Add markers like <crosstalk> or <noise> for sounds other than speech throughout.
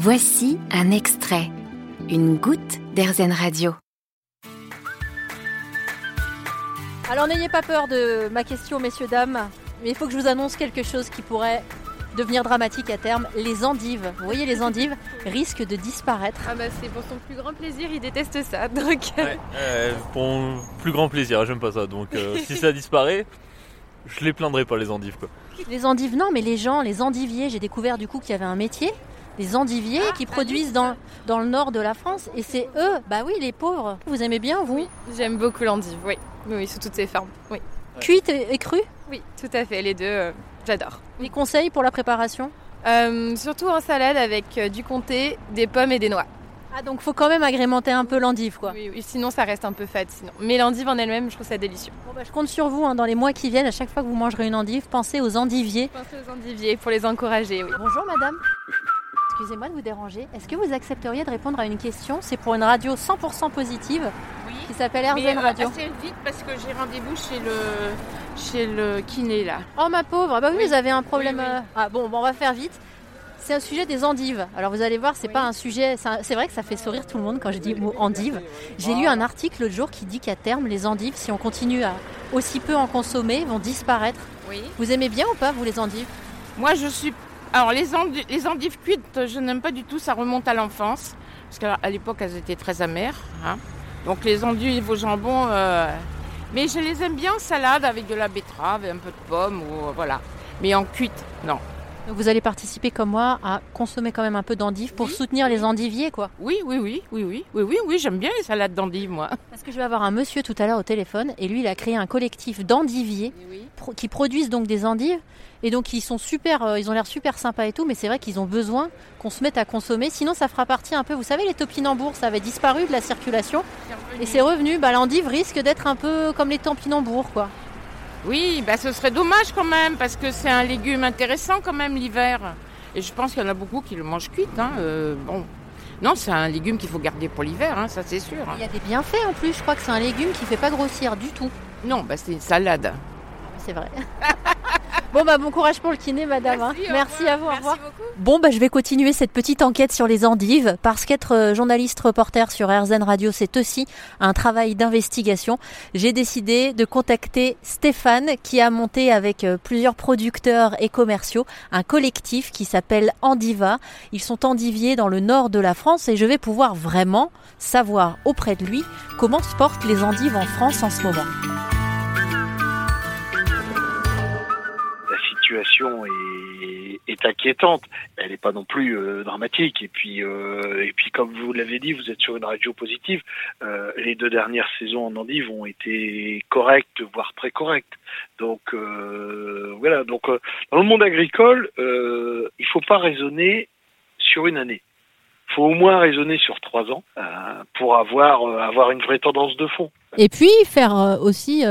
Voici un extrait, une goutte d'Airzen Radio. Alors n'ayez pas peur de ma question, messieurs, dames, mais il faut que je vous annonce quelque chose qui pourrait devenir dramatique à terme. Les endives, vous voyez les endives, <laughs> risquent de disparaître. Ah bah c'est pour son plus grand plaisir, il déteste ça. Donc euh, Ouais, euh, pour mon plus grand plaisir, j'aime pas ça. Donc euh, si ça disparaît, je les plaindrai pas les endives quoi. Les endives, non, mais les gens, les endiviers, j'ai découvert du coup qu'il y avait un métier. Les endiviers qui produisent dans, dans le nord de la France et c'est eux, bah oui, les pauvres. Vous aimez bien, vous? Oui, j'aime beaucoup l'endive, oui. Oui, oui, sous toutes ses formes. Oui, Cuite et, et crue? Oui, tout à fait, les deux, euh, j'adore. Les conseils pour la préparation? Euh, surtout en salade avec euh, du comté, des pommes et des noix. Ah, donc faut quand même agrémenter un peu l'endive, quoi. Oui, oui, sinon ça reste un peu fade sinon. Mais l'endive en elle-même, je trouve ça délicieux. Bon, bah, je compte sur vous, hein, dans les mois qui viennent, à chaque fois que vous mangerez une endive, pensez aux endiviers. Pensez aux endiviers pour les encourager, oui. Bonjour madame. Excusez-moi de vous déranger. Est-ce que vous accepteriez de répondre à une question? C'est pour une radio 100% positive Oui. qui s'appelle RZN euh, Radio. assez vite parce que j'ai rendez-vous chez le chez le kiné là. Oh ma pauvre, ah bah oui, Oui. vous avez un problème. Oui, oui. euh, Ah bon, bon, on va faire vite. C'est un sujet des endives. Alors vous allez voir, c'est pas un sujet. c'est vrai que ça fait sourire tout le monde quand je dis mot endive. J'ai lu un article l'autre jour qui dit qu'à terme, les endives, si on continue à aussi peu en consommer, vont disparaître. Oui. Vous aimez bien ou pas vous les endives? Moi je suis alors les endives, les endives cuites, je n'aime pas du tout, ça remonte à l'enfance parce qu'à l'époque elles étaient très amères. hein. Donc les endives au jambon, euh, mais je les aime bien en salade avec de la betterave et un peu de pomme ou euh, voilà. Mais en cuite, non. Donc vous allez participer comme moi à consommer quand même un peu d'endives pour Oui, soutenir les endiviers, quoi. Oui, oui, oui, oui, oui, oui, oui, oui, j'aime bien les salades d'endives moi. <laughs> Parce que je vais avoir un monsieur tout à l'heure au téléphone et lui, il a créé un collectif d'endiviers Oui. pro- qui produisent donc des endives et donc ils sont super, euh, ils ont l'air super sympas et tout, mais c'est vrai qu'ils ont besoin qu'on se mette à consommer, sinon ça fera partie un peu, vous savez, les topinambours, ça avait disparu de la circulation et c'est revenu. Bah, l'endive risque d'être un peu comme les topinambours, quoi. Oui, bah ce serait dommage quand même, parce que c'est un légume intéressant quand même l'hiver. Et je pense qu'il y en a beaucoup qui le mangent cuite. Hein. euh, bon. Non, c'est un légume qu'il faut garder pour l'hiver, hein, ça c'est sûr. Il y a des bienfaits en plus. Je crois que c'est un légume qui fait pas grossir du tout. Non, bah c'est une salade. C'est vrai. <laughs> bon bah bon courage pour le kiné, madame. hein. Merci, au Merci revoir. à vous. Au revoir. Beaucoup. Bon, bah, je vais continuer cette petite enquête sur les endives parce qu'être euh, journaliste reporter sur RZN Radio, c'est aussi un travail d'investigation. J'ai décidé de contacter Stéphane qui a monté avec euh, plusieurs producteurs et commerciaux un collectif qui s'appelle Endiva. Ils sont endiviers dans le nord de la France et je vais pouvoir vraiment savoir auprès de lui comment se portent les endives en France en ce moment. Est, inquiétante. Elle n'est pas non plus euh, dramatique. Et puis, euh, et puis, comme vous l'avez dit, vous êtes sur une radio positive. Euh, les deux dernières saisons en endive ont été correctes, voire très correctes. Donc voilà. Donc dans le monde agricole, il faut pas raisonner sur une année. Il faut au moins raisonner sur trois ans pour avoir avoir une vraie tendance de fond. Et puis faire aussi,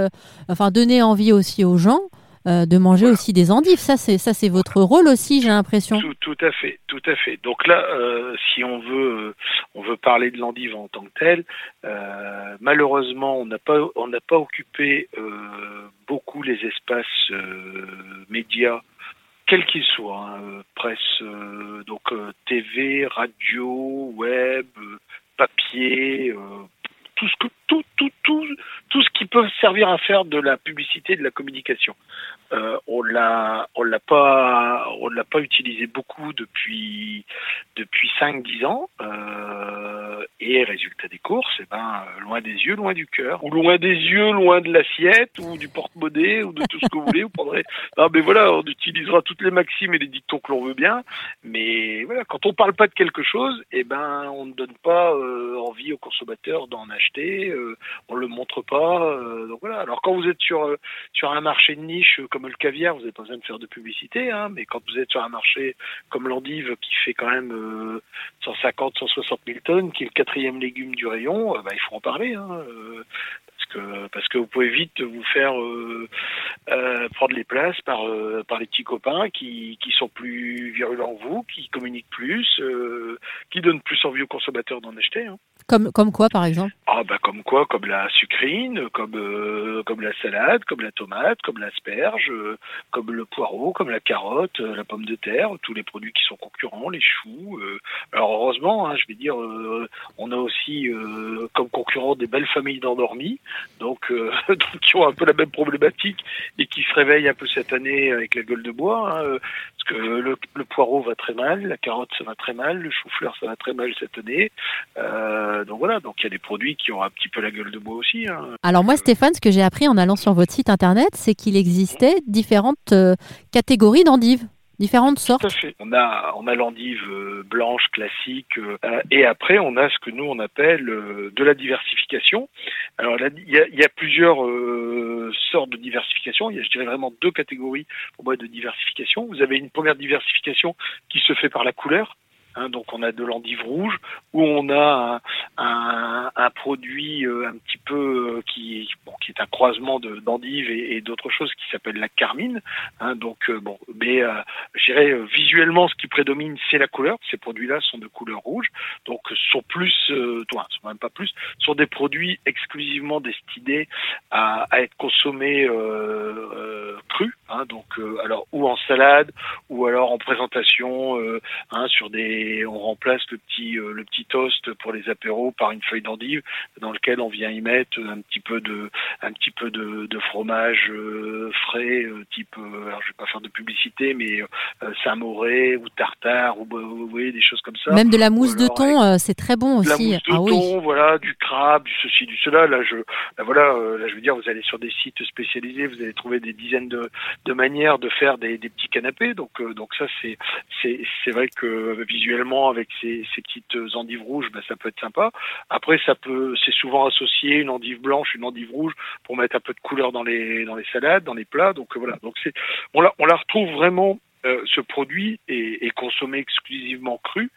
enfin donner envie aussi aux gens euh, de manger Voilà. aussi des endives. Ça, c'est ça, c'est votre rôle aussi, j'ai l'impression. Tout, tout à fait, tout à fait. Donc là, euh, si on veut, on veut parler de l'endive en tant que telle, euh, malheureusement, on n'a pas, on n'a pas occupé beaucoup les espaces médias, quels qu'ils soient, hein, presse, euh, donc euh, TV, radio, web, papier. euh, tout ce que tout tout tout tout ce qui peut servir à faire de la publicité, de la communication. Euh, on l'a on l'a pas on l'a pas utilisé beaucoup depuis depuis 5 10 ans euh, et résultat des courses eh ben euh, loin des yeux loin du cœur ou loin des yeux loin de l'assiette ou du porte-monnaie ou de tout ce que vous voulez vous prendrez. Non voilà on utilisera toutes les maximes et les dictons que l'on veut bien mais voilà quand on parle pas de quelque chose eh ben on ne donne pas euh, envie aux consommateurs d'en acheter euh, on le montre pas euh, donc voilà. Alors quand vous êtes sur sur un marché de niche comme le caviar, vous n'avez pas besoin de faire de publicité, hein, mais quand vous êtes sur un marché comme l'endive qui fait quand même euh, 150, 160 000 tonnes, qui est le quatrième légume du rayon, euh, bah, il faut en parler. Hein, euh, parce que parce que vous pouvez vite vous faire euh, prendre les places par par les petits copains qui qui sont plus virulents que vous, qui communiquent plus, qui donnent plus envie aux consommateurs d'en acheter. Hein. Comme, comme quoi, par exemple? Ah bah comme quoi, comme la sucrine, comme euh, comme la salade, comme la tomate, comme l'asperge, euh, comme le poireau, comme la carotte, euh, la pomme de terre, tous les produits qui sont concurrents, les choux. alors heureusement, hein, je vais dire, on a aussi comme concurrent des belles familles d'endormis, <laughs> donc, qui ont un peu la même problématique et qui se réveillent un peu cette année avec la gueule de bois. Hein, le, poireau va très mal, la carotte ça va très mal, le chou-fleur ça va très mal cette année. Euh, donc voilà, donc il y a des produits qui ont un petit peu la gueule de bois aussi. Hein. Alors moi Stéphane, ce que j'ai appris en allant sur votre site internet, c'est qu'il existait différentes euh, catégories d'endives différentes sortes. Tout à fait. On a on a l'endive euh, blanche classique et après on a ce que nous on appelle de la diversification. Alors il y a, y a, plusieurs sortes de diversification. Il y a je dirais vraiment deux catégories pour moi de diversification. Vous avez une première diversification qui se fait par la couleur. Hein, donc on a de l'endive rouge où on a un, produit euh, un petit peu euh, qui, qui est un croisement d'endive et, d'autres choses qui s'appelle la carmine. Hein, donc euh, bon, mais je dirais visuellement ce qui prédomine c'est la couleur. Ces produits-là sont de couleur rouge, donc sont plus, euh, sont même pas plus, sont des produits exclusivement destinés à, être consommés crus. Hein, donc alors ou en salade ou alors en présentation sur des on remplace le petit euh, le petit toast pour les apéros par une feuille d'endive dans lequel on vient y mettre un petit peu de un petit peu de, fromage euh, frais euh, type alors je vais pas faire de publicité mais Saint-Moré ou tartare ou vous voyez des choses comme ça. Même de la mousse de thon, c'est très bon aussi. La mousse de ah thon, voilà, du crabe, du ceci, du cela. Là, je, voilà, là, je veux dire, vous allez sur des sites spécialisés, vous allez trouver des dizaines de, de manières de faire des, des petits canapés. Donc, donc ça, c'est, c'est, c'est vrai que visuellement avec ces, petites endives rouges, ben, ça peut être sympa. Après, ça peut, c'est souvent associé une endive blanche, une endive rouge pour mettre un peu de couleur dans les dans les salades, dans les plats. Donc voilà. Donc c'est, on la retrouve vraiment euh, ce produit est, consommé exclusivement cru.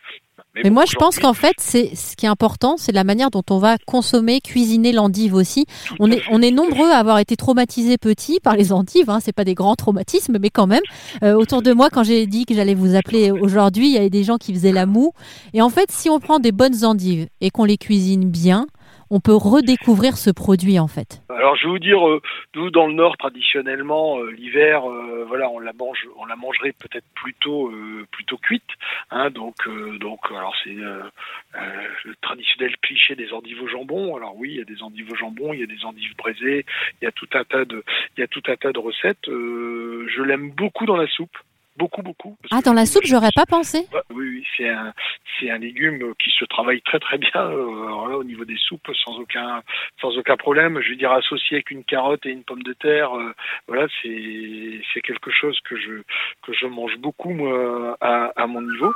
Mais, moi, je pense qu'en fait, c'est ce qui est important, c'est la manière dont on va consommer, cuisiner l'endive aussi. On est, on est nombreux à avoir été traumatisés petits par les endives. Hein. C'est pas des grands traumatismes, mais quand même. Euh, autour de moi, quand j'ai dit que j'allais vous appeler aujourd'hui, il y avait des gens qui faisaient la moue. Et en fait, si on prend des bonnes endives et qu'on les cuisine bien, on peut redécouvrir ce produit en fait Alors je vais vous dire, euh, nous dans le Nord traditionnellement euh, l'hiver, euh, voilà, on la mange, on la mangerait peut-être plutôt plutôt cuite, hein, donc donc alors c'est le traditionnel cliché des endives au jambon. Alors oui, il y a des endives au jambon, il y a des endives braisées, il y a tout un tas de il y a tout un tas de recettes. je l'aime beaucoup dans la soupe beaucoup, beaucoup. Ah, dans la soupe, j'aurais pas pensé. oui, oui c'est un, c'est un légume qui se travaille très très bien euh, au niveau des soupes sans aucun, sans aucun problème. Je veux dire associé avec une carotte et une pomme de terre, euh, voilà, c'est, c'est quelque chose que je, que je mange beaucoup moi à, à mon niveau.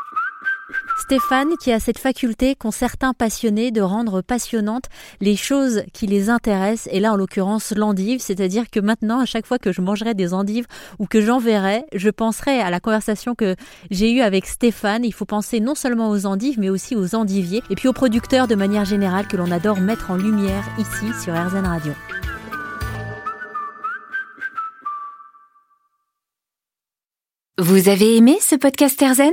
Stéphane qui a cette faculté qu'ont certains passionnés de rendre passionnantes les choses qui les intéressent, et là en l'occurrence l'endive, c'est-à-dire que maintenant à chaque fois que je mangerai des endives ou que j'en verrai, je penserai à la conversation que j'ai eue avec Stéphane. Il faut penser non seulement aux endives mais aussi aux endiviers et puis aux producteurs de manière générale que l'on adore mettre en lumière ici sur RZN Radio. Vous avez aimé ce podcast RZN